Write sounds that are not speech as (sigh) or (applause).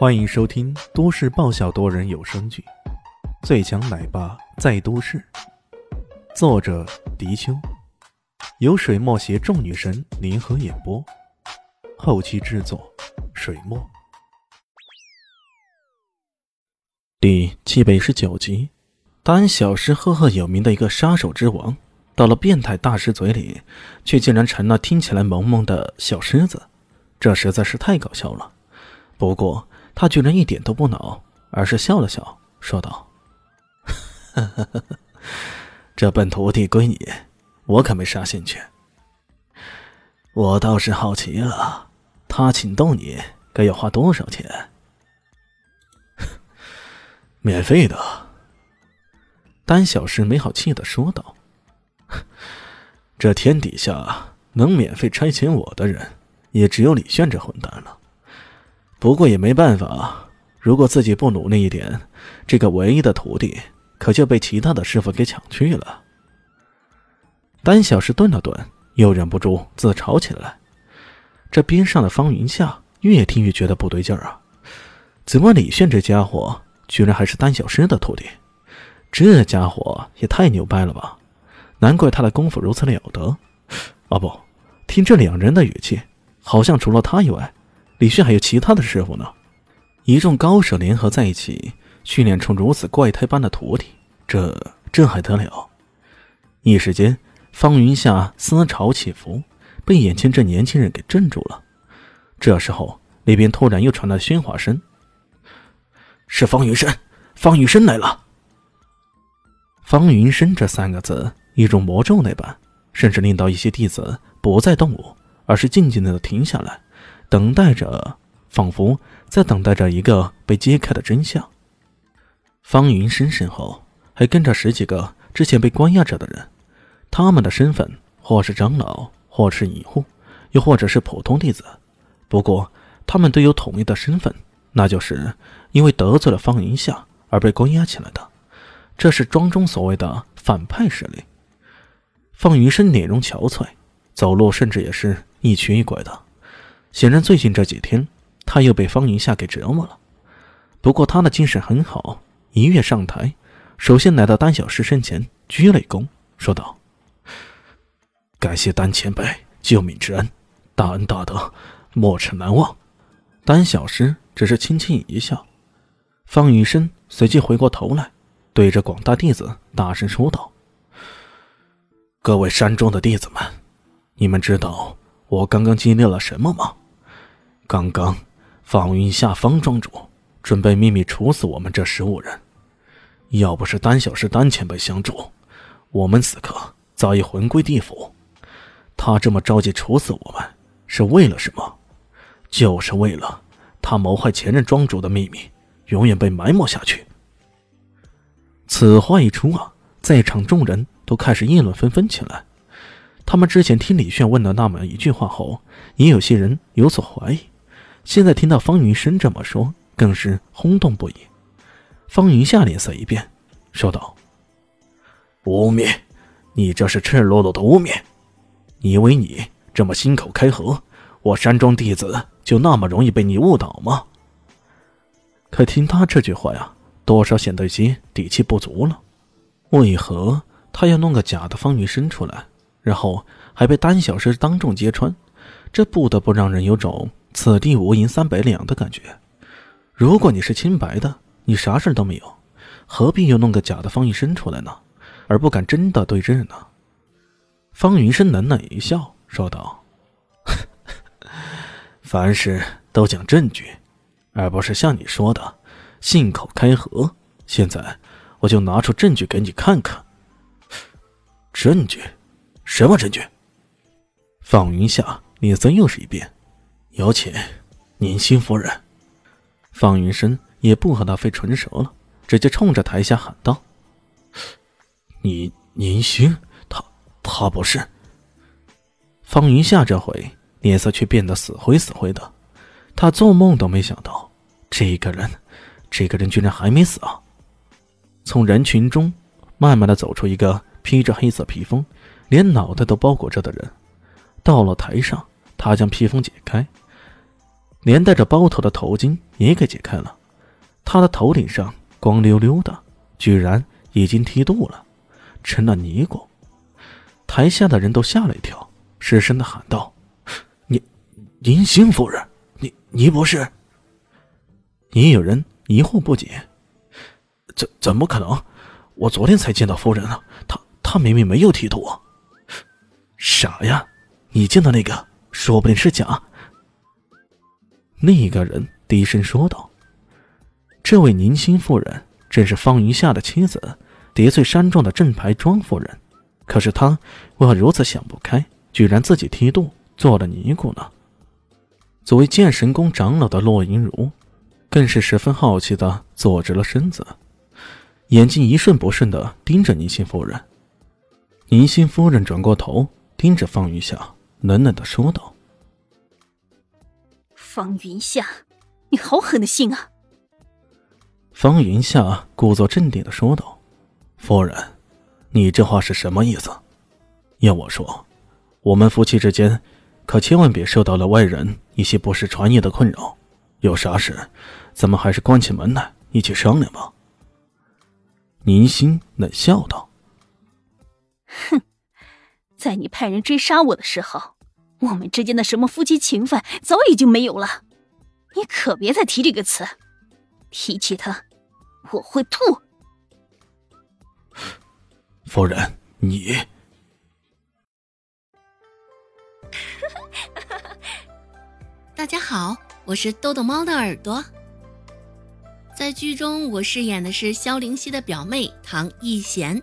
欢迎收听都市爆笑多人有声剧《最强奶爸在都市》，作者：迪秋，由水墨携众女神联合演播，后期制作：水墨。第七百一十九集，胆小师赫赫有名的一个杀手之王，到了变态大师嘴里，却竟然成了听起来萌萌的小狮子，这实在是太搞笑了。不过，他居然一点都不恼，而是笑了笑，说道：“这笨徒弟归你，我可没啥兴趣。我倒是好奇了，他请动你，该要花多少钱？”“ (laughs) 免费的。”丹小师没好气的说道：“这天底下能免费差遣我的人，也只有李炫这混蛋了。”不过也没办法，如果自己不努力一点，这个唯一的徒弟可就被其他的师傅给抢去了。丹小师顿了顿，又忍不住自嘲起来。这边上的方云夏越听越觉得不对劲儿啊！怎么李炫这家伙居然还是丹小师的徒弟？这家伙也太牛掰了吧！难怪他的功夫如此了得。啊不，听这两人的语气，好像除了他以外。李炫还有其他的师傅呢，一众高手联合在一起，训练出如此怪胎般的徒弟，这这还得了？一时间，方云下思潮起伏，被眼前这年轻人给镇住了。这时候，那边突然又传来喧哗声：“是方云深，方云深来了！”方云深这三个字，一种魔咒那般，甚至令到一些弟子不再动武，而是静静的停下来。等待着，仿佛在等待着一个被揭开的真相。方云深身后还跟着十几个之前被关押着的人，他们的身份或是长老，或是隐户，又或者是普通弟子。不过，他们都有统一的身份，那就是因为得罪了方云夏而被关押起来的。这是庄中所谓的反派势力。方云深脸容憔悴，走路甚至也是一瘸一拐的。显然，最近这几天他又被方云夏给折磨了。不过他的精神很好，一跃上台，首先来到丹小师身前，鞠了一躬，说道：“感谢丹前辈救命之恩，大恩大德，莫齿难忘。”丹小师只是轻轻一笑。方云深随即回过头来，对着广大弟子大声说道：“各位山中的弟子们，你们知道我刚刚经历了什么吗？”刚刚，方云下方庄主准备秘密处死我们这十五人，要不是丹小师丹前辈相助，我们此刻早已魂归地府。他这么着急处死我们，是为了什么？就是为了他谋害前任庄主的秘密永远被埋没下去。此话一出啊，在场众人都开始议论纷纷起来。他们之前听李炫问的那么一句话后，也有些人有所怀疑。现在听到方云深这么说，更是轰动不已。方云夏脸色一变，说道：“污蔑！你这是赤裸裸的污蔑！你以为你这么心口开河，我山庄弟子就那么容易被你误导吗？”可听他这句话呀，多少显得有些底气不足了。为何他要弄个假的方云深出来，然后还被丹小师当众揭穿？这不得不让人有种……此地无银三百两的感觉。如果你是清白的，你啥事都没有，何必又弄个假的方云深出来呢？而不敢真的对质呢？方云深冷冷一笑，说道：“ (laughs) 凡事都讲证据，而不是像你说的信口开河。现在我就拿出证据给你看看。证据？什么证据？”方云下脸色又是一变。有请，宁心夫人。方云深也不和他费唇舌了，直接冲着台下喊道：“你宁心，他他不是。”方云夏这回脸色却变得死灰死灰的，他做梦都没想到，这个人，这个人居然还没死啊！从人群中慢慢的走出一个披着黑色披风，连脑袋都包裹着的人，到了台上，他将披风解开。连带着包头的头巾也给解开了。他的头顶上光溜溜的，居然已经剃度了，成了尼姑。台下的人都吓了一跳，失声的喊道：“你，银星夫人，你你不是？”也有人疑惑不解：“怎怎么可能？我昨天才见到夫人呢，她她明明没有剃度！”傻呀，你见到那个说不定是假。另一个人低声说道：“这位宁心夫人正是方云夏的妻子，叠翠山庄的正牌庄夫人。”可是她为何如此想不开，居然自己剃度做了尼姑呢？作为剑神宫长老的洛银如，更是十分好奇的坐直了身子，眼睛一瞬不瞬的盯着宁心夫人。宁心夫人转过头，盯着方云夏，冷冷的说道：“方云夏，你好狠的心啊！”方云夏故作镇定的说道：“夫人。”你这话是什么意思？要我说，我们夫妻之间，可千万别受到了外人一些不实传言的困扰。有啥事，咱们还是关起门来一起商量吧。宁心冷笑道：“哼，在你派人追杀我的时候，我们之间的什么夫妻情分早已经没有了。你可别再提这个词，提起它，我会吐。”夫人，你。(laughs) 大家好，我是豆豆猫的耳朵。在剧中，我饰演的是萧灵溪的表妹唐艺贤。